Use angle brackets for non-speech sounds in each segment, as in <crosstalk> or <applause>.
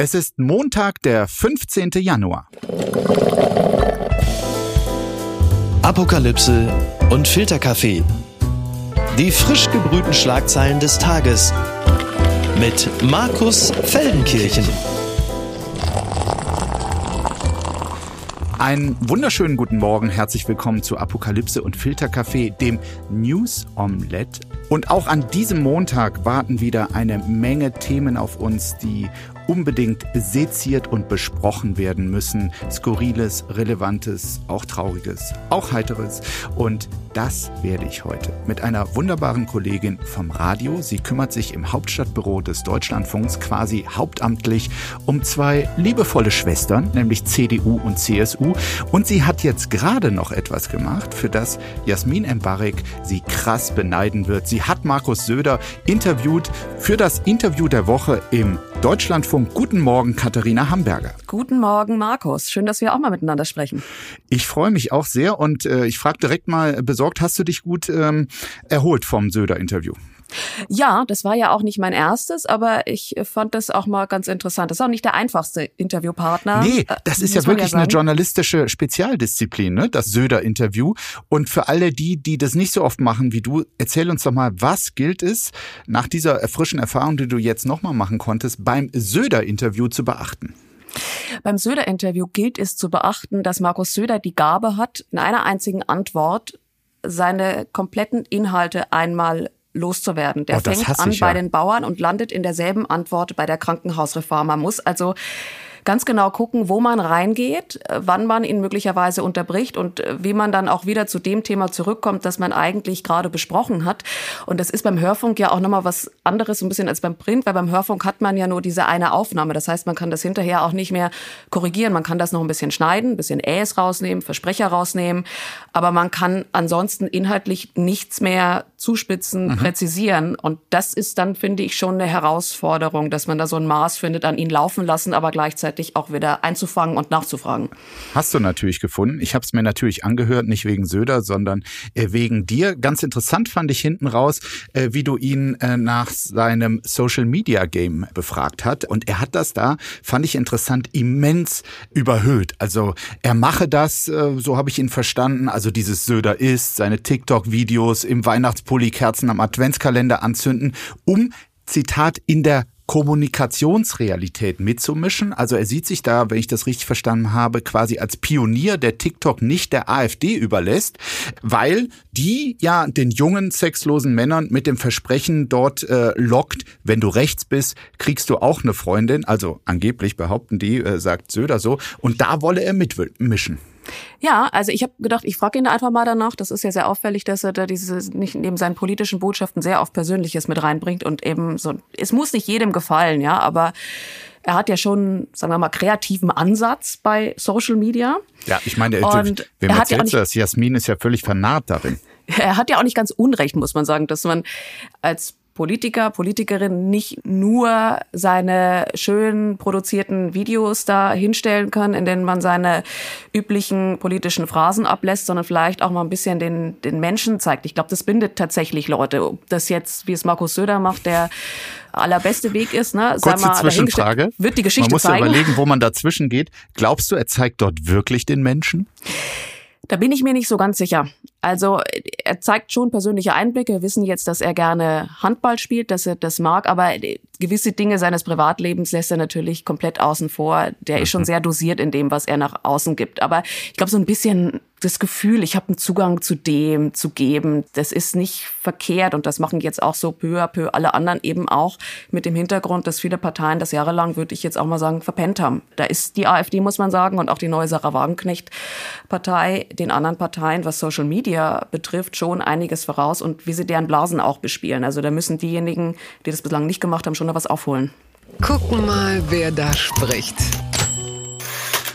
Es ist Montag, der 15. Januar. Apokalypse und Filterkaffee. Die frisch gebrühten Schlagzeilen des Tages mit Markus Feldenkirchen. Einen wunderschönen guten Morgen, herzlich willkommen zu Apokalypse und Filterkaffee, dem News Omelette. Und auch an diesem Montag warten wieder eine Menge Themen auf uns, die unbedingt seziert und besprochen werden müssen. Skurriles, Relevantes, auch Trauriges, auch Heiteres. Und das werde ich heute mit einer wunderbaren Kollegin vom Radio. Sie kümmert sich im Hauptstadtbüro des Deutschlandfunks quasi hauptamtlich um zwei liebevolle Schwestern, nämlich CDU und CSU. Und sie hat jetzt gerade noch etwas gemacht, für das Jasmin Embarek sie krass beneiden wird. Sie hat Markus Söder interviewt für das Interview der Woche im Deutschlandfunk. Guten Morgen, Katharina Hamburger. Guten Morgen, Markus. Schön, dass wir auch mal miteinander sprechen. Ich freue mich auch sehr und äh, ich frage direkt mal besorgt, hast du dich gut ähm, erholt vom Söder-Interview? Ja, das war ja auch nicht mein erstes, aber ich fand das auch mal ganz interessant. Das ist auch nicht der einfachste Interviewpartner. Nee, äh, das ist ja wirklich ja eine journalistische Spezialdisziplin, ne? das Söder-Interview. Und für alle die, die das nicht so oft machen wie du, erzähl uns doch mal, was gilt es nach dieser frischen Erfahrung, die du jetzt nochmal machen konntest, beim Söder-Interview zu beachten? Beim Söder-Interview gilt es zu beachten, dass Markus Söder die Gabe hat, in einer einzigen Antwort seine kompletten Inhalte einmal loszuwerden. Der oh, fängt an bei den Bauern und landet in derselben Antwort bei der Krankenhausreform. Man muss also ganz genau gucken, wo man reingeht, äh, wann man ihn möglicherweise unterbricht und äh, wie man dann auch wieder zu dem Thema zurückkommt, das man eigentlich gerade besprochen hat. Und das ist beim Hörfunk ja auch nochmal was anderes ein bisschen als beim Print, weil beim Hörfunk hat man ja nur diese eine Aufnahme. Das heißt, man kann das hinterher auch nicht mehr korrigieren. Man kann das noch ein bisschen schneiden, ein bisschen Äs rausnehmen, Versprecher rausnehmen. Aber man kann ansonsten inhaltlich nichts mehr zuspitzen, mhm. präzisieren. Und das ist dann, finde ich, schon eine Herausforderung, dass man da so ein Maß findet, an ihn laufen lassen, aber gleichzeitig rechtzeitig auch wieder einzufangen und nachzufragen. Hast du natürlich gefunden. Ich habe es mir natürlich angehört, nicht wegen Söder, sondern äh, wegen dir. Ganz interessant fand ich hinten raus, äh, wie du ihn äh, nach seinem Social Media Game befragt hat. Und er hat das da, fand ich interessant, immens überhöht. Also er mache das, so habe ich ihn verstanden. Also dieses Söder ist, seine TikTok-Videos im Weihnachtspulli Kerzen am Adventskalender anzünden, um Zitat, in der Kommunikationsrealität mitzumischen. Also er sieht sich da, wenn ich das richtig verstanden habe, quasi als Pionier, der TikTok nicht der AfD überlässt, weil die ja den jungen sexlosen Männern mit dem Versprechen dort äh, lockt, wenn du rechts bist, kriegst du auch eine Freundin. Also angeblich behaupten die, äh, sagt Söder so. Und da wolle er mitmischen. Ja, also ich habe gedacht, ich frage ihn einfach mal danach. Das ist ja sehr auffällig, dass er da diese nicht neben seinen politischen Botschaften sehr oft Persönliches mit reinbringt und eben so. Es muss nicht jedem gefallen, ja, aber er hat ja schon, sagen wir mal, kreativen Ansatz bei Social Media. Ja, ich meine, und wem erzählst ja du das? Jasmin ist ja völlig vernarrt darin. <laughs> Er hat ja auch nicht ganz Unrecht, muss man sagen, dass man als Politiker, Politikerin nicht nur seine schön produzierten Videos da hinstellen kann, in denen man seine üblichen politischen Phrasen ablässt, sondern vielleicht auch mal ein bisschen den, den Menschen zeigt. Ich glaube, das bindet tatsächlich Leute. Ob das jetzt, wie es Markus Söder macht, der allerbeste Weg ist, ne? Kurze mal, Zwischenfrage. Wird die Geschichte Man muss zeigen. ja überlegen, wo man dazwischen geht. Glaubst du, er zeigt dort wirklich den Menschen? Da bin ich mir nicht so ganz sicher. Also er zeigt schon persönliche Einblicke. Wir wissen jetzt, dass er gerne Handball spielt, dass er das mag, aber gewisse Dinge seines Privatlebens lässt er natürlich komplett außen vor. Der ist schon mhm. sehr dosiert in dem, was er nach außen gibt. Aber ich glaube, so ein bisschen das Gefühl, ich habe einen Zugang zu dem zu geben, das ist nicht verkehrt und das machen jetzt auch so peu à peu alle anderen eben auch mit dem Hintergrund, dass viele Parteien das jahrelang, würde ich jetzt auch mal sagen, verpennt haben. Da ist die AfD, muss man sagen, und auch die neue Sarah Wagenknecht-Partei den anderen Parteien, was Social Media betrifft, schon einiges voraus und wie sie deren Blasen auch bespielen. Also da müssen diejenigen, die das bislang nicht gemacht haben, schon noch was aufholen. Gucken mal, wer da spricht.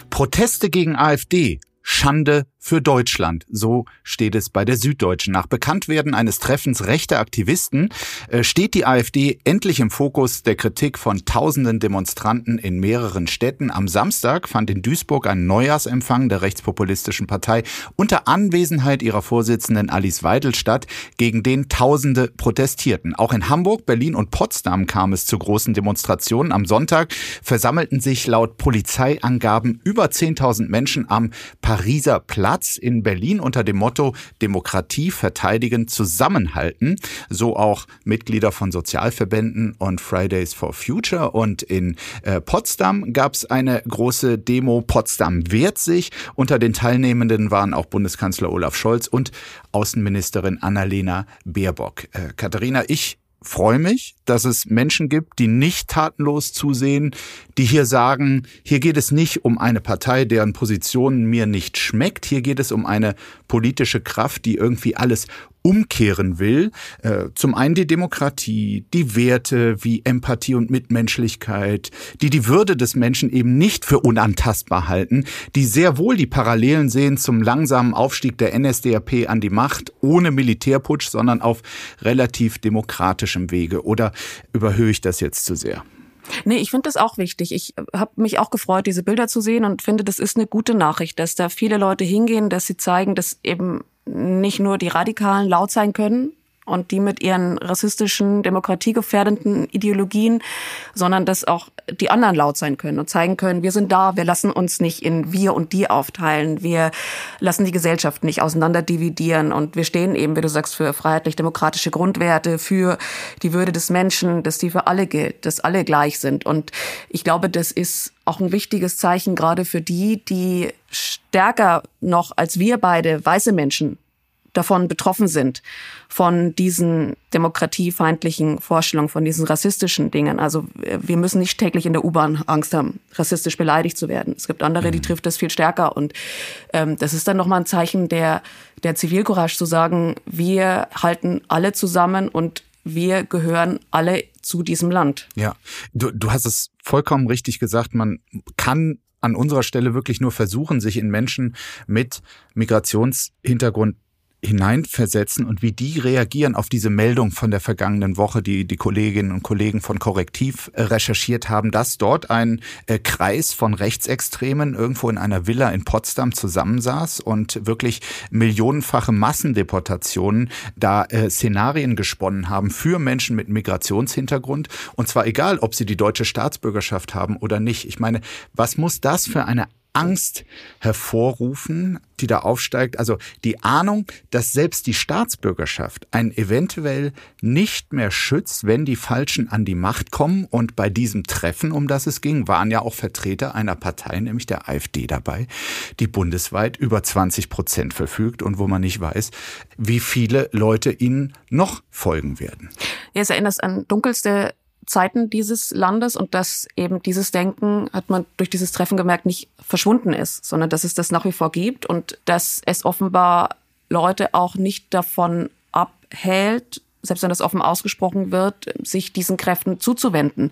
Proteste gegen AfD. Schande für Deutschland. So steht es bei der Süddeutschen. Nach Bekanntwerden eines Treffens rechter Aktivisten äh, steht die AfD endlich im Fokus der Kritik von tausenden Demonstranten in mehreren Städten. Am Samstag fand in Duisburg ein Neujahrsempfang der rechtspopulistischen Partei unter Anwesenheit ihrer Vorsitzenden Alice Weidel statt, gegen den Tausende protestierten. Auch in Hamburg, Berlin und Potsdam kam es zu großen Demonstrationen. Am Sonntag versammelten sich laut Polizeiangaben über 10.000 Menschen am Pariser Platz Platz in Berlin unter dem Motto Demokratie verteidigen, zusammenhalten. So auch Mitglieder von Sozialverbänden und Fridays for Future. Und in äh, Potsdam gab es eine große Demo. Potsdam wehrt sich. Unter den Teilnehmenden waren auch Bundeskanzler Olaf Scholz und Außenministerin Annalena Baerbock. Äh, Katharina, ich freue mich, dass es Menschen gibt, die nicht tatenlos zusehen, die hier sagen, hier geht es nicht um eine Partei, deren Position mir nicht schmeckt, hier geht es um eine politische Kraft, die irgendwie alles umkehren will. Äh, zum einen die Demokratie, die Werte wie Empathie und Mitmenschlichkeit, die die Würde des Menschen eben nicht für unantastbar halten, die sehr wohl die Parallelen sehen zum langsamen Aufstieg der NSDAP an die Macht, ohne Militärputsch, sondern auf relativ demokratischem Wege. Oder überhöhe ich das jetzt zu sehr? Nee, ich finde das auch wichtig. Ich habe mich auch gefreut, diese Bilder zu sehen und finde, das ist eine gute Nachricht, dass da viele Leute hingehen, dass sie zeigen, dass eben nicht nur die Radikalen laut sein können und die mit ihren rassistischen, demokratiegefährdenden Ideologien, sondern dass auch die anderen laut sein können und zeigen können, wir sind da, wir lassen uns nicht in wir und die aufteilen, wir lassen die Gesellschaft nicht auseinander dividieren und wir stehen eben, wie du sagst, für freiheitlich-demokratische Grundwerte, für die Würde des Menschen, dass die für alle gilt, dass alle gleich sind. Und ich glaube, das ist auch ein wichtiges Zeichen gerade für die, die stärker noch als wir beide weiße Menschen davon betroffen sind, von diesen demokratiefeindlichen Vorstellungen, von diesen rassistischen Dingen. Also wir müssen nicht täglich in der U-Bahn Angst haben, rassistisch beleidigt zu werden. Es gibt andere, die mhm. trifft das viel stärker. Und ähm, das ist dann nochmal ein Zeichen der, der Zivilcourage zu sagen, wir halten alle zusammen und wir gehören alle zu diesem Land. Ja, du, du hast es vollkommen richtig gesagt. Man kann an unserer Stelle wirklich nur versuchen, sich in Menschen mit Migrationshintergrund hineinversetzen und wie die reagieren auf diese Meldung von der vergangenen Woche, die die Kolleginnen und Kollegen von Korrektiv äh, recherchiert haben, dass dort ein äh, Kreis von Rechtsextremen irgendwo in einer Villa in Potsdam zusammensaß und wirklich millionenfache Massendeportationen da äh, Szenarien gesponnen haben für Menschen mit Migrationshintergrund und zwar egal, ob sie die deutsche Staatsbürgerschaft haben oder nicht. Ich meine, was muss das für eine Angst hervorrufen, die da aufsteigt. Also die Ahnung, dass selbst die Staatsbürgerschaft einen eventuell nicht mehr schützt, wenn die Falschen an die Macht kommen. Und bei diesem Treffen, um das es ging, waren ja auch Vertreter einer Partei, nämlich der AfD dabei, die bundesweit über 20 Prozent verfügt und wo man nicht weiß, wie viele Leute ihnen noch folgen werden. Ja, es erinnert an dunkelste Zeiten dieses Landes und dass eben dieses Denken, hat man durch dieses Treffen gemerkt, nicht verschwunden ist, sondern dass es das nach wie vor gibt und dass es offenbar Leute auch nicht davon abhält, selbst wenn das offen ausgesprochen wird, sich diesen Kräften zuzuwenden.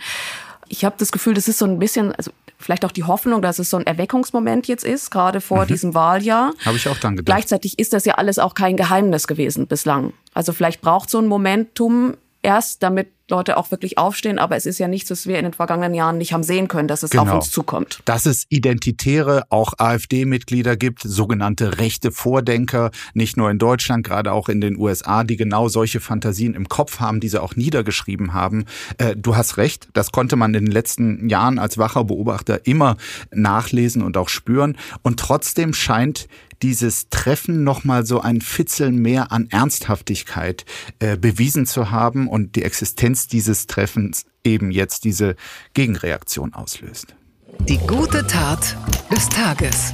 Ich habe das Gefühl, das ist so ein bisschen, also vielleicht auch die Hoffnung, dass es so ein Erweckungsmoment jetzt ist, gerade vor mhm. diesem Wahljahr. Habe ich auch dann gedacht. Gleichzeitig ist das ja alles auch kein Geheimnis gewesen bislang. Also vielleicht braucht so ein Momentum erst, damit Leute auch wirklich aufstehen. Aber es ist ja nichts, was wir in den vergangenen Jahren nicht haben sehen können, dass es genau. auf uns zukommt. Dass es Identitäre, auch AfD-Mitglieder gibt, sogenannte rechte Vordenker, nicht nur in Deutschland, gerade auch in den USA, die genau solche Fantasien im Kopf haben, diese auch niedergeschrieben haben. Äh, du hast recht, das konnte man in den letzten Jahren als wacher Beobachter immer nachlesen und auch spüren. Und trotzdem scheint dieses Treffen nochmal so ein Fitzel mehr an Ernsthaftigkeit äh, bewiesen zu haben und die Existenz dieses Treffens eben jetzt diese Gegenreaktion auslöst. Die gute Tat des Tages.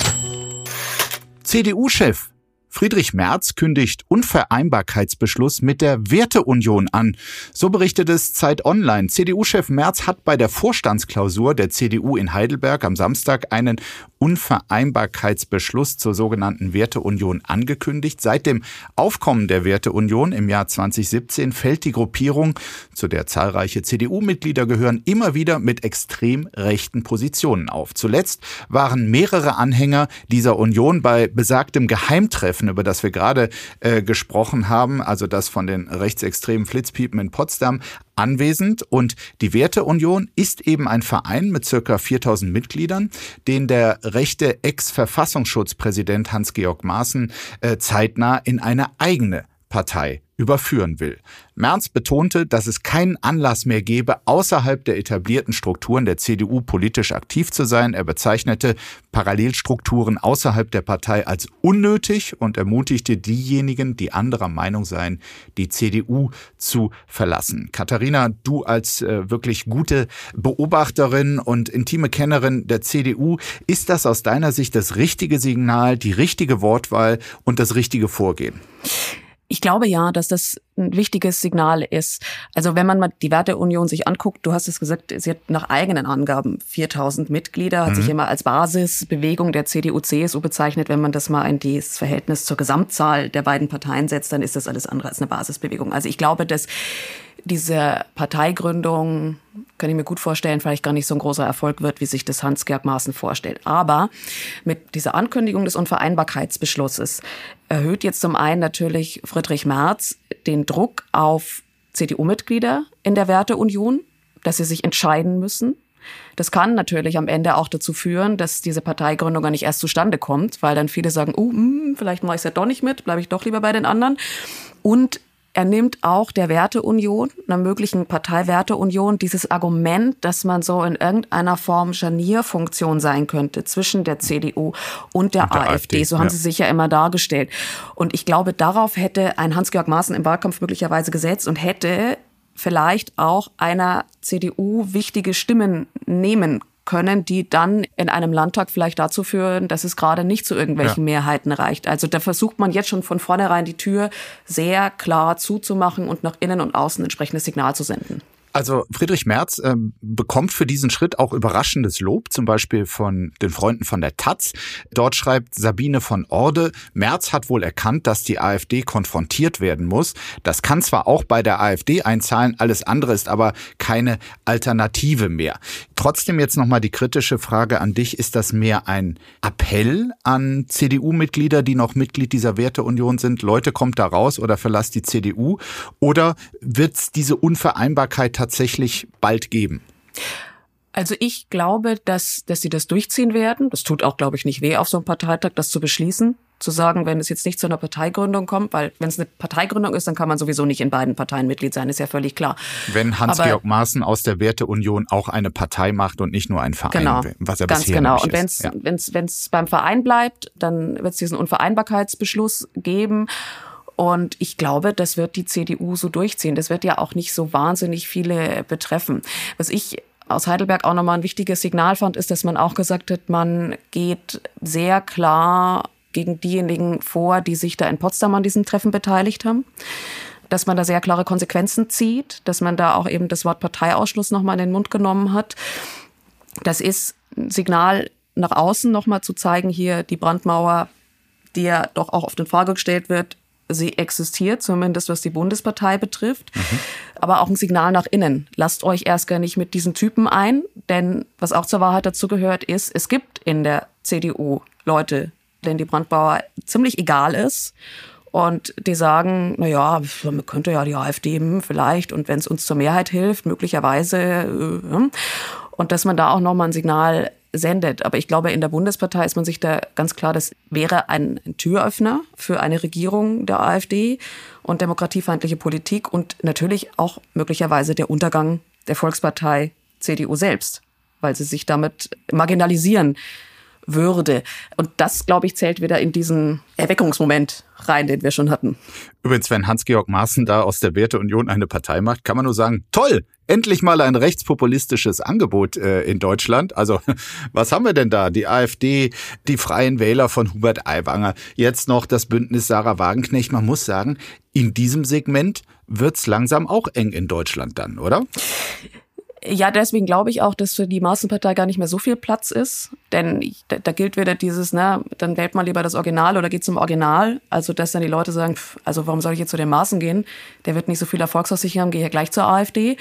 CDU-Chef Friedrich Merz kündigt Unvereinbarkeitsbeschluss mit der Werteunion an. So berichtet es Zeit Online. CDU-Chef Merz hat bei der Vorstandsklausur der CDU in Heidelberg am Samstag einen Unvereinbarkeitsbeschluss zur sogenannten Werteunion angekündigt. Seit dem Aufkommen der Werteunion im Jahr 2017 fällt die Gruppierung, zu der zahlreiche CDU-Mitglieder gehören, immer wieder mit extrem rechten Positionen auf. Zuletzt waren mehrere Anhänger dieser Union bei besagtem Geheimtreffen, über das wir gerade äh, gesprochen haben, also das von den rechtsextremen Flitzpiepen in Potsdam, anwesend. Und die Werteunion ist eben ein Verein mit circa 4000 Mitgliedern, den der rechte Ex-Verfassungsschutzpräsident Hans-Georg Maaßen äh, zeitnah in eine eigene Partei überführen will. Merz betonte, dass es keinen Anlass mehr gebe, außerhalb der etablierten Strukturen der CDU politisch aktiv zu sein. Er bezeichnete Parallelstrukturen außerhalb der Partei als unnötig und ermutigte diejenigen, die anderer Meinung seien, die CDU zu verlassen. Katharina, du als äh, wirklich gute Beobachterin und intime Kennerin der CDU, ist das aus deiner Sicht das richtige Signal, die richtige Wortwahl und das richtige Vorgehen? Ich glaube ja, dass das ein wichtiges Signal ist. Also wenn man mal die Werteunion sich anguckt, du hast es gesagt, sie hat nach eigenen Angaben 4000 Mitglieder, hat mhm. sich immer als Basisbewegung der CDU-CSU bezeichnet. Wenn man das mal in das Verhältnis zur Gesamtzahl der beiden Parteien setzt, dann ist das alles andere als eine Basisbewegung. Also ich glaube, dass diese Parteigründung, kann ich mir gut vorstellen, vielleicht gar nicht so ein großer Erfolg wird, wie sich das Hans-Georg Maaßen vorstellt. Aber mit dieser Ankündigung des Unvereinbarkeitsbeschlusses erhöht jetzt zum einen natürlich Friedrich Merz den Druck auf CDU-Mitglieder in der Werteunion, dass sie sich entscheiden müssen. Das kann natürlich am Ende auch dazu führen, dass diese Parteigründung gar nicht erst zustande kommt, weil dann viele sagen, oh, hm, vielleicht mache ich es ja doch nicht mit, bleibe ich doch lieber bei den anderen. Und er nimmt auch der Werteunion, einer möglichen Parteiwerteunion, dieses Argument, dass man so in irgendeiner Form Scharnierfunktion sein könnte zwischen der CDU und der, und der AfD. AfD. So haben ja. sie sich ja immer dargestellt. Und ich glaube, darauf hätte ein Hans-Georg Maaßen im Wahlkampf möglicherweise gesetzt und hätte vielleicht auch einer CDU wichtige Stimmen nehmen können, die dann in einem Landtag vielleicht dazu führen, dass es gerade nicht zu irgendwelchen ja. Mehrheiten reicht. Also da versucht man jetzt schon von vornherein die Tür sehr klar zuzumachen und nach innen und außen entsprechendes Signal zu senden. Also Friedrich Merz äh, bekommt für diesen Schritt auch überraschendes Lob, zum Beispiel von den Freunden von der Taz. Dort schreibt Sabine von Orde, Merz hat wohl erkannt, dass die AfD konfrontiert werden muss. Das kann zwar auch bei der AfD einzahlen, alles andere ist aber keine Alternative mehr. Trotzdem jetzt nochmal die kritische Frage an dich. Ist das mehr ein Appell an CDU-Mitglieder, die noch Mitglied dieser Werteunion sind? Leute, kommt da raus oder verlasst die CDU? Oder wird es diese Unvereinbarkeit tatsächlich bald geben? Also ich glaube, dass, dass sie das durchziehen werden. Das tut auch, glaube ich, nicht weh, auf so einem Parteitag das zu beschließen. Zu sagen, wenn es jetzt nicht zu einer Parteigründung kommt, weil wenn es eine Parteigründung ist, dann kann man sowieso nicht in beiden Parteien Mitglied sein, ist ja völlig klar. Wenn Hans-Georg Maaßen aus der Werteunion auch eine Partei macht und nicht nur ein Verein, genau, was er ganz bisher genau. Und wenn es ja. wenn's, wenn's beim Verein bleibt, dann wird es diesen Unvereinbarkeitsbeschluss geben. Und ich glaube, das wird die CDU so durchziehen. Das wird ja auch nicht so wahnsinnig viele betreffen. Was ich aus Heidelberg auch nochmal ein wichtiges Signal fand, ist, dass man auch gesagt hat, man geht sehr klar gegen diejenigen vor, die sich da in Potsdam an diesem Treffen beteiligt haben. Dass man da sehr klare Konsequenzen zieht, dass man da auch eben das Wort Parteiausschluss nochmal in den Mund genommen hat. Das ist ein Signal nach außen nochmal zu zeigen, hier die Brandmauer, die ja doch auch auf den Frage gestellt wird, sie existiert, zumindest was die Bundespartei betrifft. Mhm. Aber auch ein Signal nach innen. Lasst euch erst gar nicht mit diesen Typen ein, denn was auch zur Wahrheit dazu gehört, ist, es gibt in der CDU Leute, denen die Brandbauer ziemlich egal ist. Und die sagen, na ja, man könnte ja die AfD hm, vielleicht und wenn es uns zur Mehrheit hilft, möglicherweise. Äh, hm. und dass man da auch nochmal ein Signal sendet. Aber ich glaube, in der Bundespartei ist man sich da ganz klar, das wäre ein Türöffner für eine Regierung der AfD und demokratiefeindliche Politik und natürlich auch möglicherweise der Untergang der Volkspartei CDU selbst, weil sie sich damit marginalisieren würde. Und das, glaube ich, zählt wieder in diesen Erweckungsmoment rein, den wir schon hatten. Übrigens, wenn Hans-Georg Maaßen da aus der Werteunion eine Partei macht, kann man nur sagen, toll, endlich mal ein rechtspopulistisches Angebot äh, in Deutschland. Also <laughs> was haben wir denn da? Die AfD, die Freien Wähler von Hubert Aiwanger, jetzt noch das Bündnis Sarah Wagenknecht. Man muss sagen, in diesem Segment wird's langsam auch eng in Deutschland dann, oder? Ja, deswegen glaube ich auch, dass für die Maßenpartei gar nicht mehr so viel Platz ist. Denn da, da gilt wieder dieses, ne, dann wählt man lieber das Original oder geht zum Original. Also, dass dann die Leute sagen, pff, also warum soll ich jetzt zu den Maßen gehen? Der wird nicht so viel Erfolgsaussichten haben, gehe ja gleich zur AfD.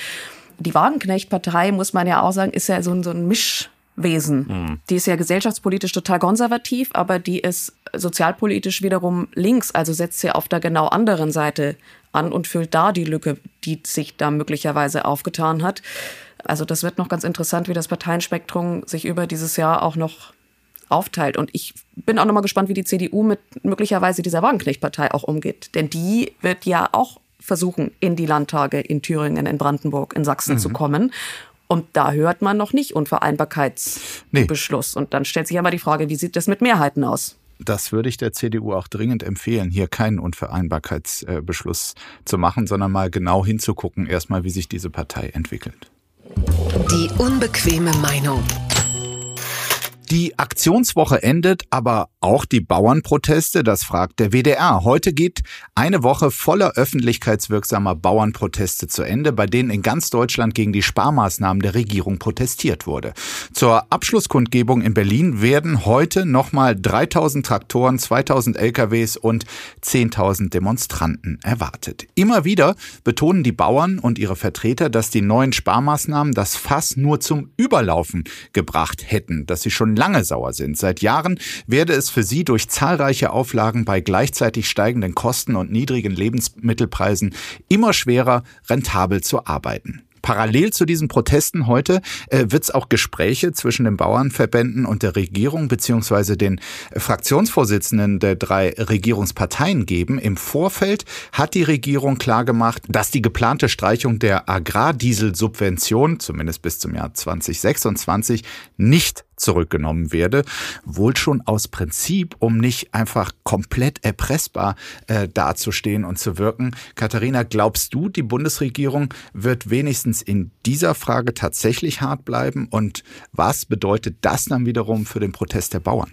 Die Wagenknecht-Partei, muss man ja auch sagen, ist ja so ein, so ein Mischwesen. Mhm. Die ist ja gesellschaftspolitisch total konservativ, aber die ist sozialpolitisch wiederum links, also setzt sie auf der genau anderen Seite an und füllt da die Lücke, die sich da möglicherweise aufgetan hat. Also das wird noch ganz interessant, wie das Parteienspektrum sich über dieses Jahr auch noch aufteilt. Und ich bin auch noch mal gespannt, wie die CDU mit möglicherweise dieser Wagenknecht-Partei auch umgeht. Denn die wird ja auch versuchen, in die Landtage in Thüringen, in Brandenburg, in Sachsen mhm. zu kommen. Und da hört man noch nicht Unvereinbarkeitsbeschluss. Nee. Und dann stellt sich ja mal die Frage, wie sieht das mit Mehrheiten aus? Das würde ich der CDU auch dringend empfehlen, hier keinen Unvereinbarkeitsbeschluss zu machen, sondern mal genau hinzugucken, erstmal, wie sich diese Partei entwickelt. Die unbequeme Meinung. Die Aktionswoche endet, aber auch die Bauernproteste, das fragt der WDR. Heute geht eine Woche voller öffentlichkeitswirksamer Bauernproteste zu Ende, bei denen in ganz Deutschland gegen die Sparmaßnahmen der Regierung protestiert wurde. Zur Abschlusskundgebung in Berlin werden heute nochmal 3000 Traktoren, 2000 LKWs und 10.000 Demonstranten erwartet. Immer wieder betonen die Bauern und ihre Vertreter, dass die neuen Sparmaßnahmen das Fass nur zum Überlaufen gebracht hätten, dass sie schon lange sauer sind. Seit Jahren werde es für sie durch zahlreiche Auflagen bei gleichzeitig steigenden Kosten und niedrigen Lebensmittelpreisen immer schwerer, rentabel zu arbeiten. Parallel zu diesen Protesten heute äh, wird es auch Gespräche zwischen den Bauernverbänden und der Regierung beziehungsweise den Fraktionsvorsitzenden der drei Regierungsparteien geben. Im Vorfeld hat die Regierung klargemacht, dass die geplante Streichung der Agrardieselsubvention, zumindest bis zum Jahr 2026, nicht zurückgenommen werde, wohl schon aus Prinzip, um nicht einfach komplett erpressbar äh, dazustehen und zu wirken. Katharina, glaubst du, die Bundesregierung wird wenigstens in dieser Frage tatsächlich hart bleiben? Und was bedeutet das dann wiederum für den Protest der Bauern?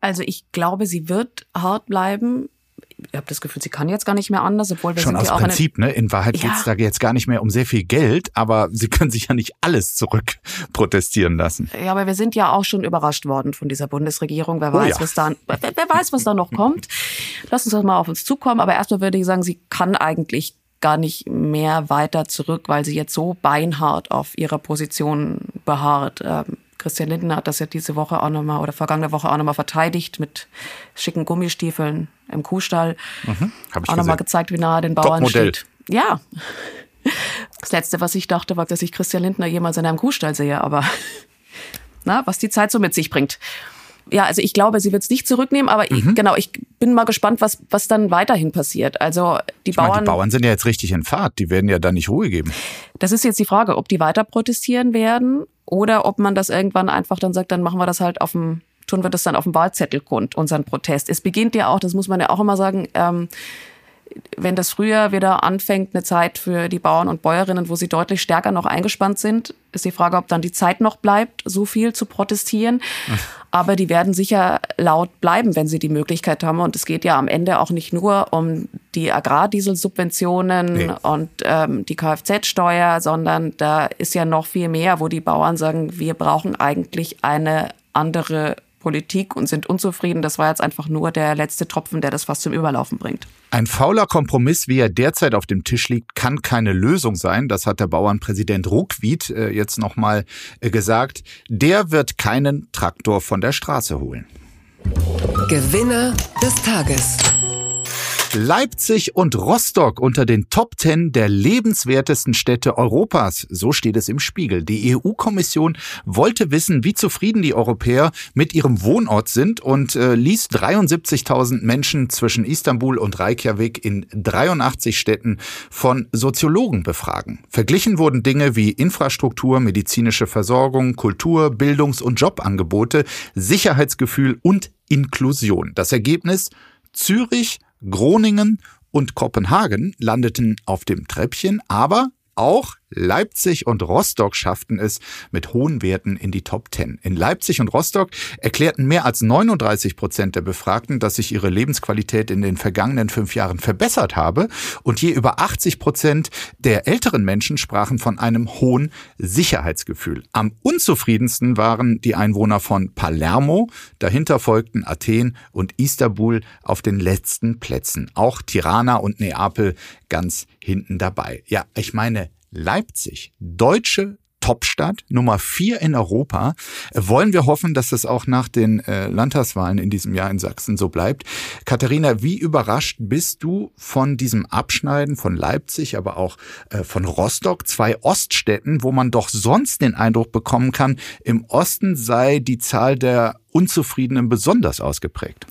Also ich glaube, sie wird hart bleiben habe das Gefühl, sie kann jetzt gar nicht mehr anders, obwohl wir Schon aus Prinzip, ne? In Wahrheit ja. geht's da jetzt gar nicht mehr um sehr viel Geld, aber sie können sich ja nicht alles zurück <laughs> protestieren lassen. Ja, aber wir sind ja auch schon überrascht worden von dieser Bundesregierung. Wer weiß, oh ja. was da, wer, wer weiß, was da noch kommt. Lass uns das mal auf uns zukommen. Aber erstmal würde ich sagen, sie kann eigentlich gar nicht mehr weiter zurück, weil sie jetzt so beinhart auf ihrer Position beharrt. Ähm, Christian Lindner hat das ja diese Woche auch nochmal oder vergangene Woche auch nochmal verteidigt mit schicken Gummistiefeln im Kuhstall. Mhm, auch nochmal gezeigt, wie nah den Bauern steht. Ja. Das Letzte, was ich dachte, war, dass ich Christian Lindner jemals in einem Kuhstall sehe, aber <laughs> na, was die Zeit so mit sich bringt. Ja, also ich glaube, sie wird es nicht zurücknehmen, aber mhm. ich, genau, ich bin mal gespannt, was, was dann weiterhin passiert. Also die ich Bauern. Meine, die Bauern sind ja jetzt richtig in Fahrt, die werden ja da nicht Ruhe geben. Das ist jetzt die Frage, ob die weiter protestieren werden oder ob man das irgendwann einfach dann sagt, dann machen wir das halt auf dem, tun wir das dann auf dem Wahlzettel kund, unseren Protest. Es beginnt ja auch, das muss man ja auch immer sagen, ähm, wenn das früher wieder anfängt, eine Zeit für die Bauern und Bäuerinnen, wo sie deutlich stärker noch eingespannt sind, ist die Frage, ob dann die Zeit noch bleibt, so viel zu protestieren. Aber die werden sicher laut bleiben, wenn sie die Möglichkeit haben. Und es geht ja am Ende auch nicht nur um die Agrardieselsubventionen nee. und ähm, die Kfz-Steuer, sondern da ist ja noch viel mehr, wo die Bauern sagen, wir brauchen eigentlich eine andere Politik und sind unzufrieden. Das war jetzt einfach nur der letzte Tropfen, der das fast zum Überlaufen bringt. Ein fauler Kompromiss, wie er derzeit auf dem Tisch liegt, kann keine Lösung sein. Das hat der Bauernpräsident Ruckwied äh, jetzt nochmal äh, gesagt. Der wird keinen Traktor von der Straße holen. Gewinner des Tages. Leipzig und Rostock unter den Top 10 der lebenswertesten Städte Europas. So steht es im Spiegel. Die EU-Kommission wollte wissen, wie zufrieden die Europäer mit ihrem Wohnort sind und äh, ließ 73.000 Menschen zwischen Istanbul und Reykjavik in 83 Städten von Soziologen befragen. Verglichen wurden Dinge wie Infrastruktur, medizinische Versorgung, Kultur, Bildungs- und Jobangebote, Sicherheitsgefühl und Inklusion. Das Ergebnis Zürich, Groningen und Kopenhagen landeten auf dem Treppchen, aber auch Leipzig und Rostock schafften es mit hohen Werten in die Top 10. In Leipzig und Rostock erklärten mehr als 39 Prozent der Befragten, dass sich ihre Lebensqualität in den vergangenen fünf Jahren verbessert habe. Und je über 80 Prozent der älteren Menschen sprachen von einem hohen Sicherheitsgefühl. Am unzufriedensten waren die Einwohner von Palermo. Dahinter folgten Athen und Istanbul auf den letzten Plätzen. Auch Tirana und Neapel ganz hinten dabei. Ja, ich meine, Leipzig, deutsche Topstadt, Nummer vier in Europa. Wollen wir hoffen, dass das auch nach den äh, Landtagswahlen in diesem Jahr in Sachsen so bleibt. Katharina, wie überrascht bist du von diesem Abschneiden von Leipzig, aber auch äh, von Rostock, zwei Oststädten, wo man doch sonst den Eindruck bekommen kann, im Osten sei die Zahl der Unzufriedenen besonders ausgeprägt?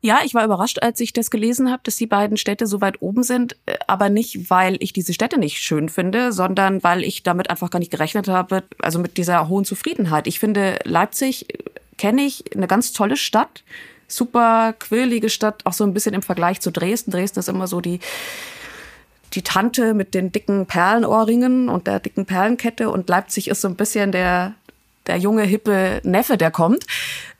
Ja, ich war überrascht, als ich das gelesen habe, dass die beiden Städte so weit oben sind, äh, aber nicht, weil ich diese Städte nicht schön finde, sondern weil ich damit einfach gar nicht gerechnet habe, also mit dieser hohen Zufriedenheit. Ich finde, Leipzig äh, kenne ich, eine ganz tolle Stadt, super quirlige Stadt, auch so ein bisschen im Vergleich zu Dresden. Dresden ist immer so die, die Tante mit den dicken Perlenohrringen und der dicken Perlenkette und Leipzig ist so ein bisschen der, der junge, hippe Neffe, der kommt.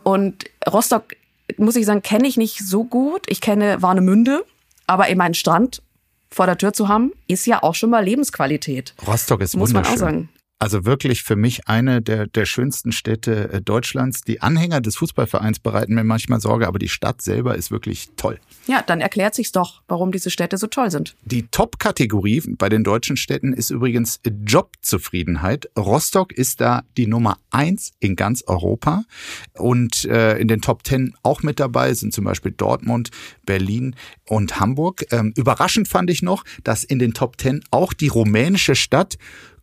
Und Rostock muss ich sagen, kenne ich nicht so gut. Ich kenne Warnemünde, aber eben einen Strand vor der Tür zu haben, ist ja auch schon mal Lebensqualität. Rostock ist muss wunderschön. man auch sagen. Also wirklich für mich eine der, der schönsten Städte äh, Deutschlands. Die Anhänger des Fußballvereins bereiten mir manchmal Sorge, aber die Stadt selber ist wirklich toll. Ja, dann erklärt sich's doch, warum diese Städte so toll sind. Die Top-Kategorie bei den deutschen Städten ist übrigens Jobzufriedenheit. Rostock ist da die Nummer eins in ganz Europa. Und äh, in den Top Ten auch mit dabei sind zum Beispiel Dortmund, Berlin und Hamburg. Ähm, überraschend fand ich noch, dass in den Top Ten auch die rumänische Stadt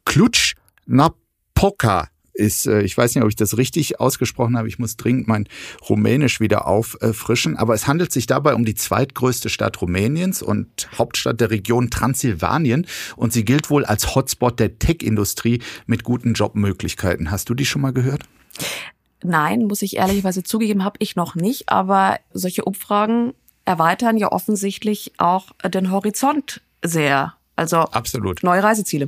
Klutsch Napoca ist, äh, ich weiß nicht, ob ich das richtig ausgesprochen habe, ich muss dringend mein Rumänisch wieder auffrischen, aber es handelt sich dabei um die zweitgrößte Stadt Rumäniens und Hauptstadt der Region Transsilvanien und sie gilt wohl als Hotspot der Tech-Industrie mit guten Jobmöglichkeiten. Hast du die schon mal gehört? Nein, muss ich ehrlicherweise zugegeben, habe ich noch nicht, aber solche Umfragen erweitern ja offensichtlich auch den Horizont sehr. Also absolut neue Reiseziele.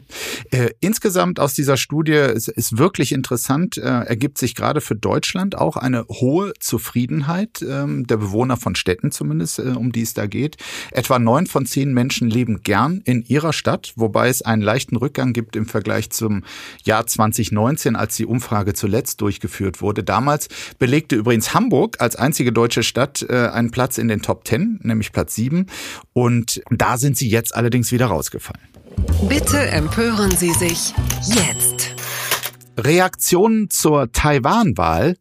Äh, insgesamt aus dieser Studie ist, ist wirklich interessant, äh, ergibt sich gerade für Deutschland auch eine hohe Zufriedenheit ähm, der Bewohner von Städten zumindest, äh, um die es da geht. Etwa neun von zehn Menschen leben gern in ihrer Stadt, wobei es einen leichten Rückgang gibt im Vergleich zum Jahr 2019, als die Umfrage zuletzt durchgeführt wurde. Damals belegte übrigens Hamburg als einzige deutsche Stadt äh, einen Platz in den Top Ten, nämlich Platz sieben. Und da sind sie jetzt allerdings wieder rausgekommen aufgefallen. Bitte empören Sie sich jetzt. Reaktionen zur Taiwan-Wahl.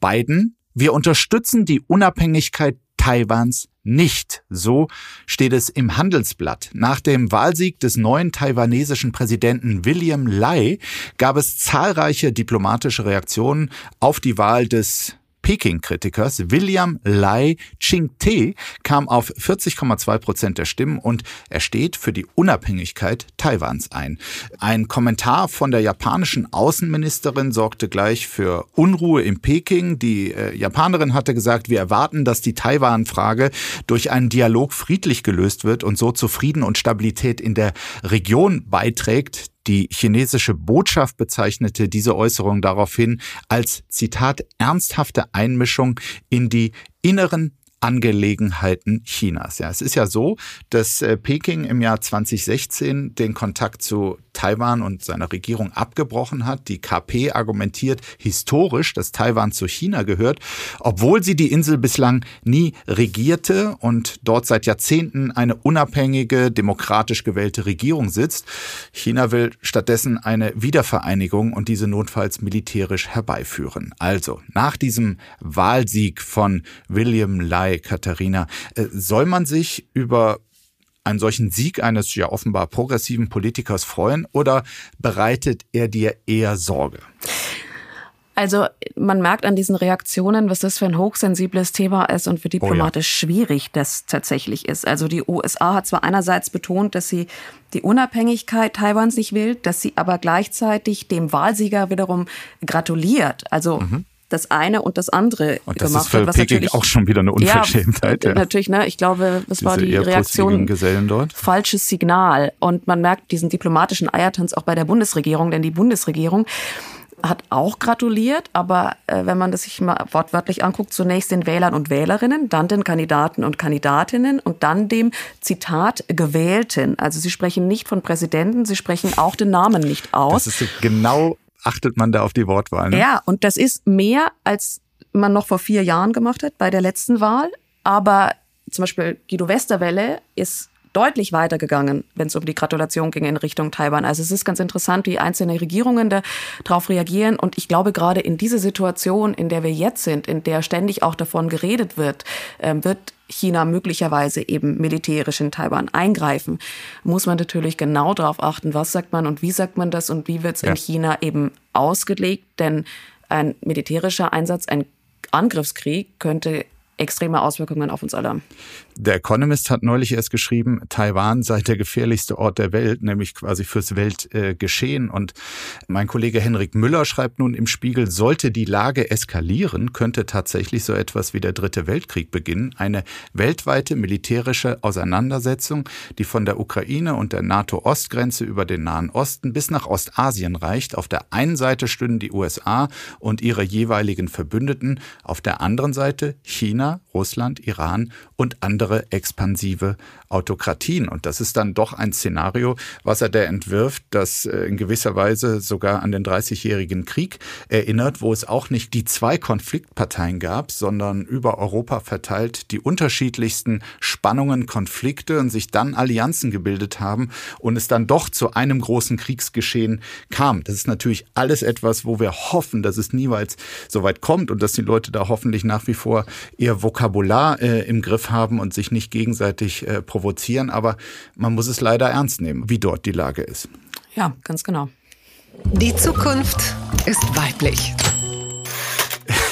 Biden, wir unterstützen die Unabhängigkeit Taiwans nicht. So steht es im Handelsblatt. Nach dem Wahlsieg des neuen taiwanesischen Präsidenten William Lai gab es zahlreiche diplomatische Reaktionen auf die Wahl des Peking-Kritikers William Lai Ching-te kam auf 40,2 Prozent der Stimmen und er steht für die Unabhängigkeit Taiwans ein. Ein Kommentar von der japanischen Außenministerin sorgte gleich für Unruhe in Peking. Die äh, Japanerin hatte gesagt, wir erwarten, dass die Taiwan-Frage durch einen Dialog friedlich gelöst wird und so zu Frieden und Stabilität in der Region beiträgt. Die chinesische Botschaft bezeichnete diese Äußerung daraufhin als Zitat ernsthafte Einmischung in die inneren Angelegenheiten Chinas. Ja, es ist ja so, dass äh, Peking im Jahr 2016 den Kontakt zu Taiwan und seiner Regierung abgebrochen hat. Die KP argumentiert historisch, dass Taiwan zu China gehört, obwohl sie die Insel bislang nie regierte und dort seit Jahrzehnten eine unabhängige, demokratisch gewählte Regierung sitzt. China will stattdessen eine Wiedervereinigung und diese notfalls militärisch herbeiführen. Also, nach diesem Wahlsieg von William Lai, Katharina, äh, soll man sich über einen solchen Sieg eines ja offenbar progressiven Politikers freuen oder bereitet er dir eher Sorge? Also man merkt an diesen Reaktionen, was das für ein hochsensibles Thema ist und wie diplomatisch oh ja. schwierig das tatsächlich ist. Also die USA hat zwar einerseits betont, dass sie die Unabhängigkeit Taiwans nicht will, dass sie aber gleichzeitig dem Wahlsieger wiederum gratuliert. Also mhm das eine und das andere und das gemacht ist für wird. Was Peking natürlich auch schon wieder eine Unverschämtheit. Ja, ja. natürlich, ne? Ich glaube, das Diese war die Reaktion. Gesellen dort. Falsches Signal. Und man merkt diesen diplomatischen Eiertanz auch bei der Bundesregierung, denn die Bundesregierung hat auch gratuliert, aber äh, wenn man das sich mal wortwörtlich anguckt, zunächst den Wählern und Wählerinnen, dann den Kandidaten und Kandidatinnen und dann dem Zitat Gewählten. Also sie sprechen nicht von Präsidenten, sie sprechen auch den Namen nicht aus. Das ist genau achtet man da auf die Wortwahl. Ne? Ja, und das ist mehr, als man noch vor vier Jahren gemacht hat bei der letzten Wahl. Aber zum Beispiel Guido Westerwelle ist deutlich weitergegangen, wenn es um die Gratulation ging in Richtung Taiwan. Also es ist ganz interessant, wie einzelne Regierungen darauf reagieren. Und ich glaube, gerade in dieser Situation, in der wir jetzt sind, in der ständig auch davon geredet wird, ähm, wird China möglicherweise eben militärisch in Taiwan eingreifen, muss man natürlich genau darauf achten, was sagt man und wie sagt man das und wie wird es ja. in China eben ausgelegt. Denn ein militärischer Einsatz, ein Angriffskrieg könnte extreme Auswirkungen auf uns alle. Der Economist hat neulich erst geschrieben, Taiwan sei der gefährlichste Ort der Welt, nämlich quasi fürs Weltgeschehen. Und mein Kollege Henrik Müller schreibt nun im Spiegel, sollte die Lage eskalieren, könnte tatsächlich so etwas wie der Dritte Weltkrieg beginnen. Eine weltweite militärische Auseinandersetzung, die von der Ukraine und der NATO-Ostgrenze über den Nahen Osten bis nach Ostasien reicht. Auf der einen Seite stünden die USA und ihre jeweiligen Verbündeten, auf der anderen Seite China, Russland, Iran und andere andere expansive Autokratien. Und das ist dann doch ein Szenario, was er da entwirft, das äh, in gewisser Weise sogar an den 30-jährigen Krieg erinnert, wo es auch nicht die zwei Konfliktparteien gab, sondern über Europa verteilt die unterschiedlichsten Spannungen, Konflikte und sich dann Allianzen gebildet haben und es dann doch zu einem großen Kriegsgeschehen kam. Das ist natürlich alles etwas, wo wir hoffen, dass es niemals so weit kommt und dass die Leute da hoffentlich nach wie vor ihr Vokabular äh, im Griff haben und sich nicht gegenseitig äh, provozieren. Aber man muss es leider ernst nehmen, wie dort die Lage ist. Ja, ganz genau. Die Zukunft ist weiblich. <laughs>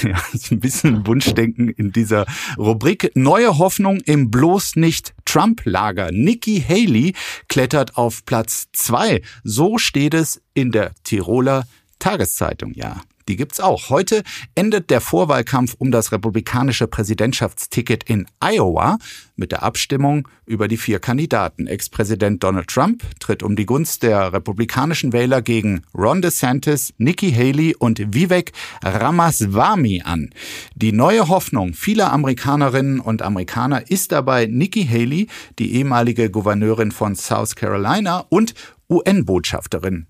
Ja, ein bisschen Wunschdenken in dieser Rubrik. Neue Hoffnung im bloß nicht Trump-Lager. Nikki Haley klettert auf Platz zwei. So steht es in der Tiroler Tageszeitung, ja. Die gibt's auch. Heute endet der Vorwahlkampf um das republikanische Präsidentschaftsticket in Iowa mit der Abstimmung über die vier Kandidaten. Ex-Präsident Donald Trump tritt um die Gunst der republikanischen Wähler gegen Ron DeSantis, Nikki Haley und Vivek Ramaswamy an. Die neue Hoffnung vieler Amerikanerinnen und Amerikaner ist dabei Nikki Haley, die ehemalige Gouverneurin von South Carolina und UN-Botschafterin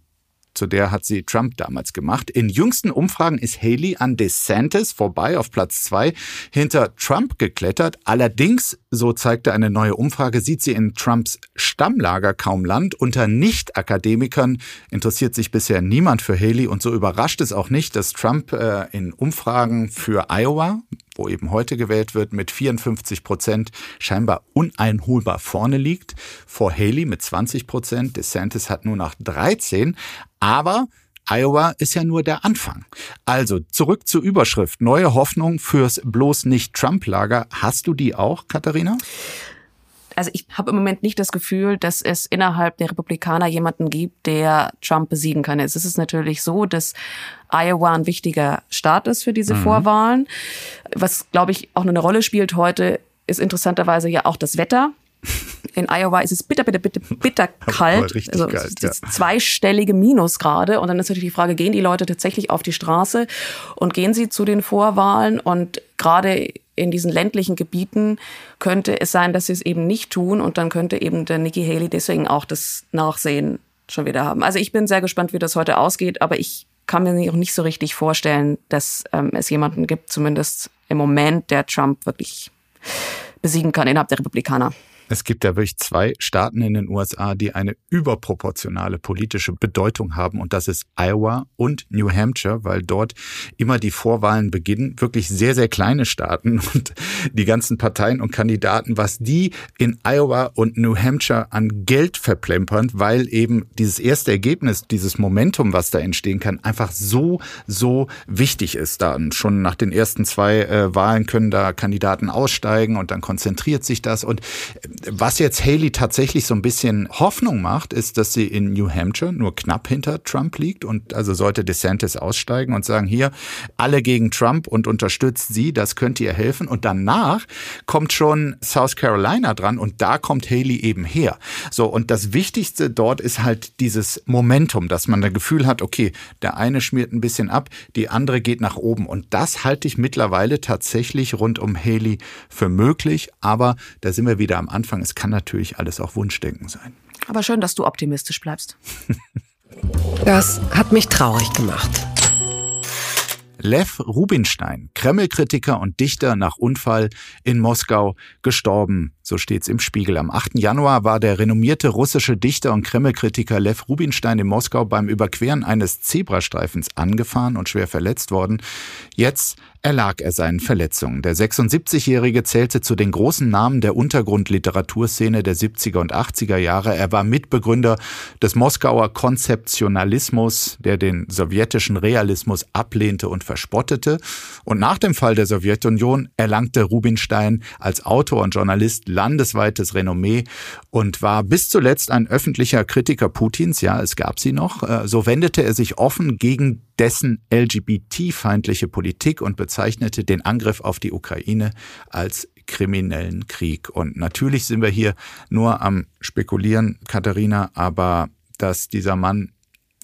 zu der hat sie Trump damals gemacht. In jüngsten Umfragen ist Haley an DeSantis vorbei auf Platz zwei hinter Trump geklettert. Allerdings, so zeigte eine neue Umfrage, sieht sie in Trumps Stammlager kaum Land. Unter Nicht-Akademikern interessiert sich bisher niemand für Haley und so überrascht es auch nicht, dass Trump äh, in Umfragen für Iowa wo eben heute gewählt wird, mit 54 Prozent scheinbar uneinholbar vorne liegt. Vor Haley mit 20 Prozent. DeSantis hat nur noch 13. Aber Iowa ist ja nur der Anfang. Also zurück zur Überschrift. Neue Hoffnung fürs bloß nicht Trump-Lager. Hast du die auch, Katharina? Also ich habe im Moment nicht das Gefühl, dass es innerhalb der Republikaner jemanden gibt, der Trump besiegen kann. Es ist natürlich so, dass Iowa ein wichtiger Staat ist für diese mhm. Vorwahlen. Was, glaube ich, auch eine Rolle spielt heute, ist interessanterweise ja auch das Wetter. In Iowa ist es bitter, bitter, bitter, bitter <laughs> kalt. also kalt, ja. zweistellige Minusgrade. Und dann ist natürlich die Frage, gehen die Leute tatsächlich auf die Straße und gehen sie zu den Vorwahlen? Und gerade in diesen ländlichen Gebieten könnte es sein, dass sie es eben nicht tun. Und dann könnte eben der Nikki Haley deswegen auch das Nachsehen schon wieder haben. Also ich bin sehr gespannt, wie das heute ausgeht, aber ich kann mir auch nicht so richtig vorstellen, dass ähm, es jemanden gibt, zumindest im Moment, der Trump wirklich besiegen kann innerhalb der Republikaner. Es gibt ja wirklich zwei Staaten in den USA, die eine überproportionale politische Bedeutung haben und das ist Iowa und New Hampshire, weil dort immer die Vorwahlen beginnen. Wirklich sehr, sehr kleine Staaten <laughs> und die ganzen Parteien und Kandidaten, was die in Iowa und New Hampshire an Geld verplempern, weil eben dieses erste Ergebnis, dieses Momentum, was da entstehen kann, einfach so, so wichtig ist. Da schon nach den ersten zwei äh, Wahlen können da Kandidaten aussteigen und dann konzentriert sich das und was jetzt Haley tatsächlich so ein bisschen Hoffnung macht, ist, dass sie in New Hampshire nur knapp hinter Trump liegt und also sollte DeSantis aussteigen und sagen, hier, alle gegen Trump und unterstützt sie, das könnte ihr helfen. Und danach kommt schon South Carolina dran und da kommt Haley eben her. So, und das Wichtigste dort ist halt dieses Momentum, dass man das Gefühl hat, okay, der eine schmiert ein bisschen ab, die andere geht nach oben. Und das halte ich mittlerweile tatsächlich rund um Haley für möglich. Aber da sind wir wieder am Anfang Anfang. Es kann natürlich alles auch Wunschdenken sein. Aber schön, dass du optimistisch bleibst. <laughs> das hat mich traurig gemacht. Lev Rubinstein, Kreml-Kritiker und Dichter nach Unfall in Moskau, gestorben. So steht's im Spiegel. Am 8. Januar war der renommierte russische Dichter und Kreml-Kritiker Lev Rubinstein in Moskau beim Überqueren eines Zebrastreifens angefahren und schwer verletzt worden. Jetzt erlag er seinen Verletzungen. Der 76-Jährige zählte zu den großen Namen der Untergrundliteraturszene der 70er und 80er Jahre. Er war Mitbegründer des Moskauer Konzeptionalismus, der den sowjetischen Realismus ablehnte und verspottete. Und nach dem Fall der Sowjetunion erlangte Rubinstein als Autor und Journalist landesweites Renommee und war bis zuletzt ein öffentlicher Kritiker Putins. Ja, es gab sie noch. Äh, so wendete er sich offen gegen dessen LGBT-feindliche Politik und bezeichnete den Angriff auf die Ukraine als kriminellen Krieg. Und natürlich sind wir hier nur am Spekulieren, Katharina, aber dass dieser Mann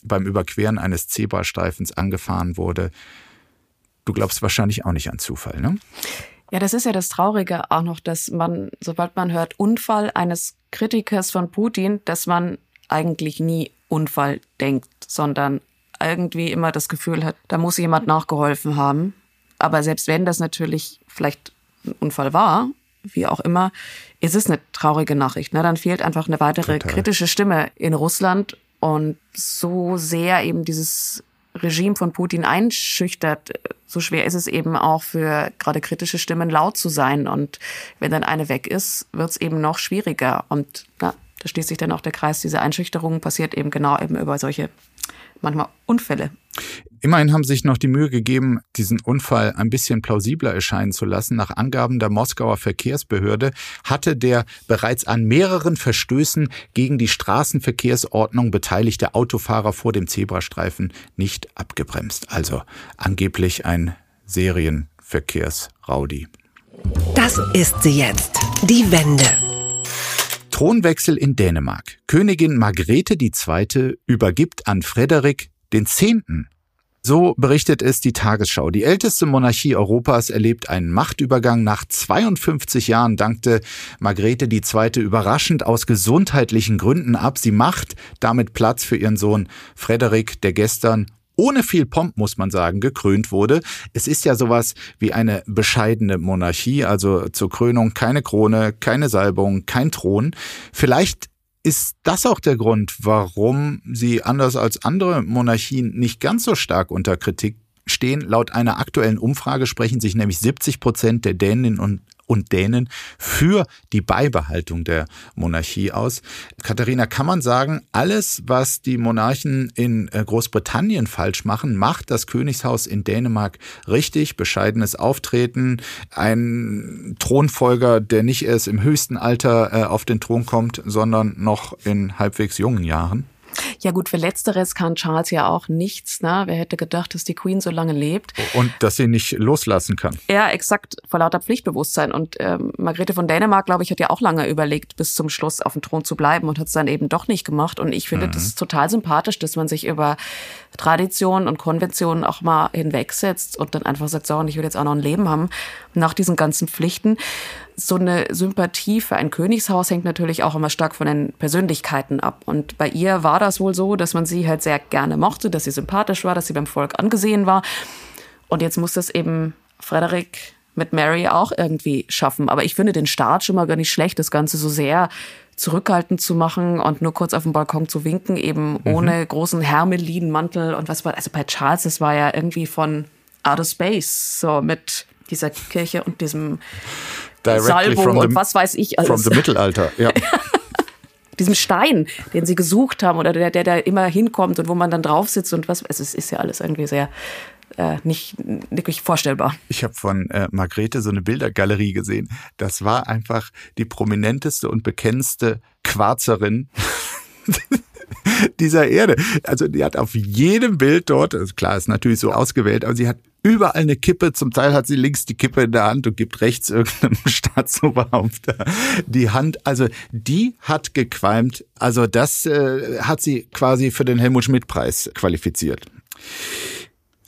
beim Überqueren eines Zebrastreifens angefahren wurde, du glaubst wahrscheinlich auch nicht an Zufall, ne? Ja, das ist ja das Traurige auch noch, dass man, sobald man hört Unfall eines Kritikers von Putin, dass man eigentlich nie Unfall denkt, sondern irgendwie immer das Gefühl hat, da muss jemand nachgeholfen haben. Aber selbst wenn das natürlich vielleicht ein Unfall war, wie auch immer, ist es eine traurige Nachricht. Ne? Dann fehlt einfach eine weitere Total. kritische Stimme in Russland und so sehr eben dieses Regime von Putin einschüchtert, so schwer ist es eben auch für gerade kritische Stimmen laut zu sein. Und wenn dann eine weg ist, wird es eben noch schwieriger. Und na, da schließt sich dann auch der Kreis. Diese Einschüchterung passiert eben genau eben über solche manchmal Unfälle. Immerhin haben sich noch die Mühe gegeben, diesen Unfall ein bisschen plausibler erscheinen zu lassen. Nach Angaben der Moskauer Verkehrsbehörde hatte der bereits an mehreren Verstößen gegen die Straßenverkehrsordnung beteiligte Autofahrer vor dem Zebrastreifen nicht abgebremst. Also angeblich ein Serienverkehrsraudi. Das ist sie jetzt, die Wende. Thronwechsel in Dänemark. Königin Margrethe II. übergibt an Frederik den. So berichtet es die Tagesschau. Die älteste Monarchie Europas erlebt einen Machtübergang. Nach 52 Jahren dankte Margrethe II. überraschend aus gesundheitlichen Gründen ab. Sie macht damit Platz für ihren Sohn Frederik, der gestern ohne viel Pomp, muss man sagen, gekrönt wurde. Es ist ja sowas wie eine bescheidene Monarchie, also zur Krönung keine Krone, keine Salbung, kein Thron. Vielleicht ist das auch der Grund, warum sie anders als andere Monarchien nicht ganz so stark unter Kritik stehen. Laut einer aktuellen Umfrage sprechen sich nämlich 70 Prozent der Däninnen und und Dänen für die Beibehaltung der Monarchie aus. Katharina, kann man sagen, alles, was die Monarchen in äh, Großbritannien falsch machen, macht das Königshaus in Dänemark richtig. Bescheidenes Auftreten, ein Thronfolger, der nicht erst im höchsten Alter äh, auf den Thron kommt, sondern noch in halbwegs jungen Jahren. Ja gut, für Letzteres kann Charles ja auch nichts. Ne? Wer hätte gedacht, dass die Queen so lange lebt? Und dass sie nicht loslassen kann. Ja, exakt, vor lauter Pflichtbewusstsein. Und ähm, Margrethe von Dänemark, glaube ich, hat ja auch lange überlegt, bis zum Schluss auf dem Thron zu bleiben und hat es dann eben doch nicht gemacht. Und ich finde mhm. das total sympathisch, dass man sich über Traditionen und Konventionen auch mal hinwegsetzt und dann einfach sagt, so, und ich will jetzt auch noch ein Leben haben nach diesen ganzen Pflichten. So eine Sympathie für ein Königshaus hängt natürlich auch immer stark von den Persönlichkeiten ab. Und bei ihr war das wohl so, dass man sie halt sehr gerne mochte, dass sie sympathisch war, dass sie beim Volk angesehen war. Und jetzt muss das eben Frederik mit Mary auch irgendwie schaffen. Aber ich finde den Start schon mal gar nicht schlecht, das Ganze so sehr zurückhaltend zu machen und nur kurz auf dem Balkon zu winken, eben mhm. ohne großen Hermelinmantel und was war, also bei Charles, das war ja irgendwie von Outer Space, so mit dieser Kirche und diesem Directly Salbung und was weiß ich alles. From the Mittelalter, ja. <laughs> diesem Stein, den sie gesucht haben oder der, der da immer hinkommt und wo man dann drauf sitzt und was, also es ist ja alles irgendwie sehr äh, nicht wirklich vorstellbar. Ich habe von äh, Margrethe so eine Bildergalerie gesehen. Das war einfach die prominenteste und bekennendste Quarzerin <laughs> <laughs> dieser Erde. Also die hat auf jedem Bild dort, also klar, ist natürlich so ausgewählt, aber sie hat überall eine Kippe. Zum Teil hat sie links die Kippe in der Hand und gibt rechts irgendeinem <laughs> Staatsoberhaupt die Hand. Also die hat gequalmt. Also das äh, hat sie quasi für den Helmut Schmidt Preis qualifiziert.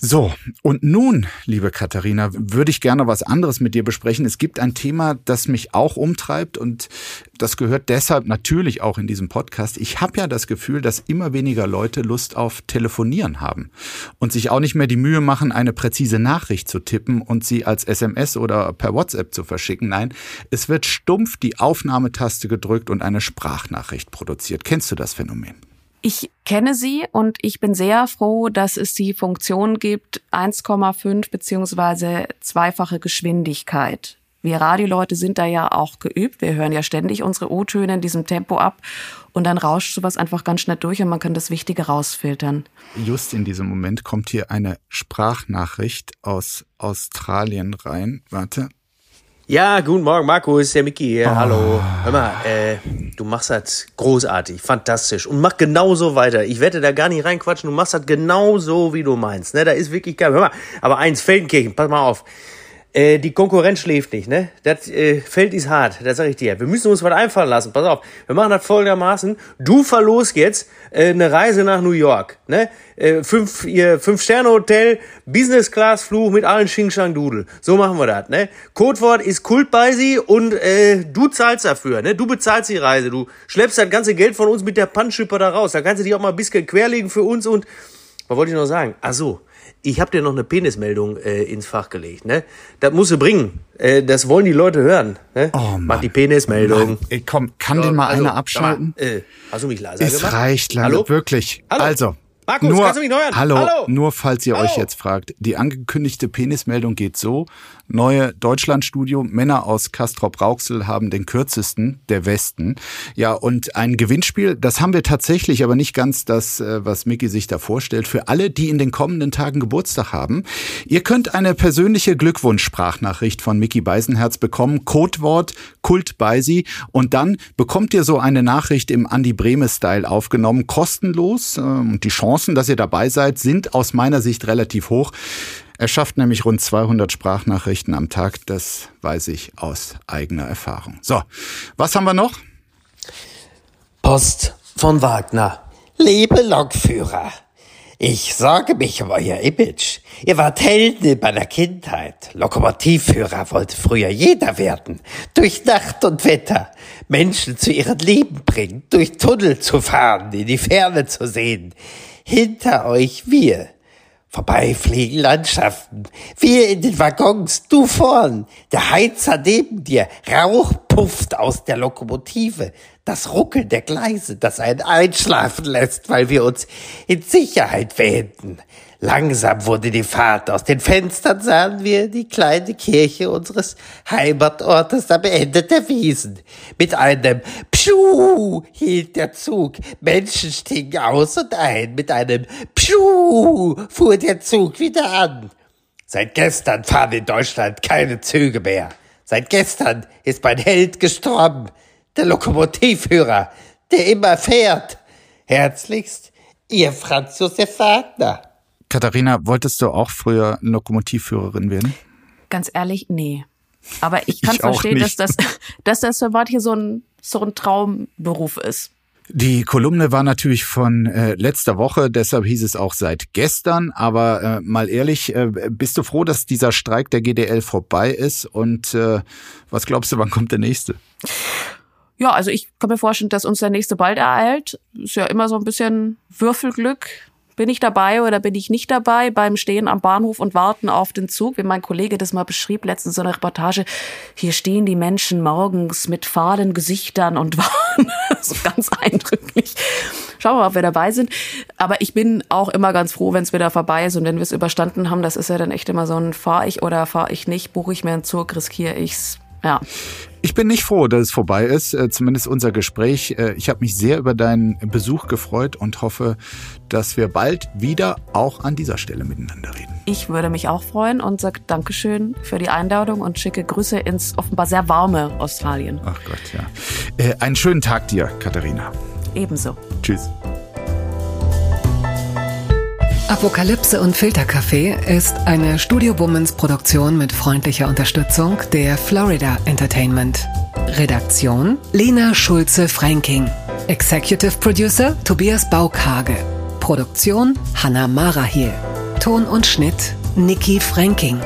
So, und nun, liebe Katharina, würde ich gerne was anderes mit dir besprechen. Es gibt ein Thema, das mich auch umtreibt und das gehört deshalb natürlich auch in diesem Podcast. Ich habe ja das Gefühl, dass immer weniger Leute Lust auf Telefonieren haben und sich auch nicht mehr die Mühe machen, eine präzise Nachricht zu tippen und sie als SMS oder per WhatsApp zu verschicken. Nein, es wird stumpf die Aufnahmetaste gedrückt und eine Sprachnachricht produziert. Kennst du das Phänomen? Ich kenne sie und ich bin sehr froh, dass es die Funktion gibt 1,5 beziehungsweise zweifache Geschwindigkeit. Wir Radioleute sind da ja auch geübt. Wir hören ja ständig unsere O-Töne in diesem Tempo ab und dann rauscht sowas einfach ganz schnell durch und man kann das Wichtige rausfiltern. Just in diesem Moment kommt hier eine Sprachnachricht aus Australien rein. Warte. Ja, guten Morgen, Markus, der Micky hier. Oh. Hallo. Hör mal, äh, du machst das großartig, fantastisch und mach genauso weiter. Ich werde da gar nicht reinquatschen, du machst das genauso, wie du meinst. Ne, da ist wirklich geil. Hör mal, aber eins, Feldenkirchen, pass mal auf. Äh, die Konkurrenz schläft nicht, ne? Das äh, Feld ist hart, das sag ich dir. Wir müssen uns was einfallen lassen. Pass auf, wir machen das folgendermaßen. Du verlost jetzt äh, eine Reise nach New York, ne? Äh, fünf, ihr fünf Sterne Hotel, Business Class Flug mit allen Shang Dudel. So machen wir das, ne? Codewort ist Kult bei sie und äh, du zahlst dafür, ne? Du bezahlst die Reise, du schleppst das ganze Geld von uns mit der Panschipper da raus. Da kannst du dich auch mal ein bisschen querlegen für uns und was wollte ich noch sagen? Ach so ich habe dir noch eine Penismeldung äh, ins Fach gelegt. Ne? Das musst du bringen. Äh, das wollen die Leute hören. Ne? Oh, Mann. Mach die Penismeldung. Ey, komm, kann so, den mal also, einer abschalten? Mal, äh, hast du mich leiser es gemacht? Es reicht Hallo? wirklich. Hallo? Also, Markus, nur, kannst du mich neu hören? Hallo, hallo, nur falls ihr hallo. euch jetzt fragt. Die angekündigte Penismeldung geht so. Neue Deutschlandstudio. Männer aus Castrop-Rauxel haben den kürzesten der Westen. Ja, und ein Gewinnspiel, das haben wir tatsächlich, aber nicht ganz das, äh, was Mickey sich da vorstellt, für alle, die in den kommenden Tagen Geburtstag haben. Ihr könnt eine persönliche Glückwunsch-Sprachnachricht von Mickey Beisenherz bekommen. Codewort Kult bei sie. Und dann bekommt ihr so eine Nachricht im Andi Breme-Style aufgenommen, kostenlos. Und die Chancen, dass ihr dabei seid, sind aus meiner Sicht relativ hoch. Er schafft nämlich rund 200 Sprachnachrichten am Tag, das weiß ich aus eigener Erfahrung. So, was haben wir noch? Post von Wagner. Liebe Lokführer, ich sorge mich um euer Image. Ihr wart Helden in meiner Kindheit. Lokomotivführer wollte früher jeder werden. Durch Nacht und Wetter. Menschen zu ihrem Leben bringen. Durch Tunnel zu fahren, in die Ferne zu sehen. Hinter euch wir. Vorbeifliegen Landschaften. Wir in den Waggons, du vorn. Der Heizer neben dir. Rauch pufft aus der Lokomotive. Das Ruckeln der Gleise, das einen einschlafen lässt, weil wir uns in Sicherheit wähnten. Langsam wurde die Fahrt. Aus den Fenstern sahen wir die kleine Kirche unseres Heimatortes am Ende der Wiesen. Mit einem Pschuh hielt der Zug. Menschen stiegen aus und ein. Mit einem Pschuh fuhr der Zug wieder an. Seit gestern fahren in Deutschland keine Züge mehr. Seit gestern ist mein Held gestorben. Der Lokomotivführer, der immer fährt. Herzlichst, Ihr Franz Josef Wagner. Katharina, wolltest du auch früher Lokomotivführerin werden? Ganz ehrlich, nee. Aber ich <laughs> kann ich verstehen, dass das, <laughs> dass das für manche so ein, so ein Traumberuf ist. Die Kolumne war natürlich von äh, letzter Woche, deshalb hieß es auch seit gestern. Aber äh, mal ehrlich, äh, bist du froh, dass dieser Streik der GDL vorbei ist? Und äh, was glaubst du, wann kommt der nächste? Ja, also ich kann mir vorstellen, dass uns der nächste bald ereilt. Ist ja immer so ein bisschen Würfelglück. Bin ich dabei oder bin ich nicht dabei beim Stehen am Bahnhof und Warten auf den Zug? Wie mein Kollege das mal beschrieb, letztens so eine Reportage. Hier stehen die Menschen morgens mit fahlen Gesichtern und <laughs> warten. so ganz eindrücklich. Schauen wir mal, ob wir dabei sind. Aber ich bin auch immer ganz froh, wenn es wieder vorbei ist und wenn wir es überstanden haben. Das ist ja dann echt immer so ein, fahr ich oder fahr ich nicht, buche ich mir einen Zug, riskiere ich's. Ja. Ich bin nicht froh, dass es vorbei ist, äh, zumindest unser Gespräch. Äh, ich habe mich sehr über deinen Besuch gefreut und hoffe, dass wir bald wieder auch an dieser Stelle miteinander reden. Ich würde mich auch freuen und sage Dankeschön für die Einladung und schicke Grüße ins offenbar sehr warme Australien. Ach Gott, ja. Äh, einen schönen Tag dir, Katharina. Ebenso. Tschüss. Apokalypse und Filterkaffee ist eine Studio Bummens Produktion mit freundlicher Unterstützung der Florida Entertainment. Redaktion Lena Schulze-Franking. Executive Producer Tobias Baukage. Produktion Hanna Marahiel. Ton und Schnitt Nikki Franking.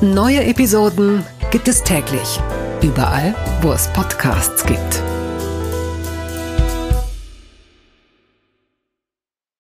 Neue Episoden gibt es täglich. Überall, wo es Podcasts gibt.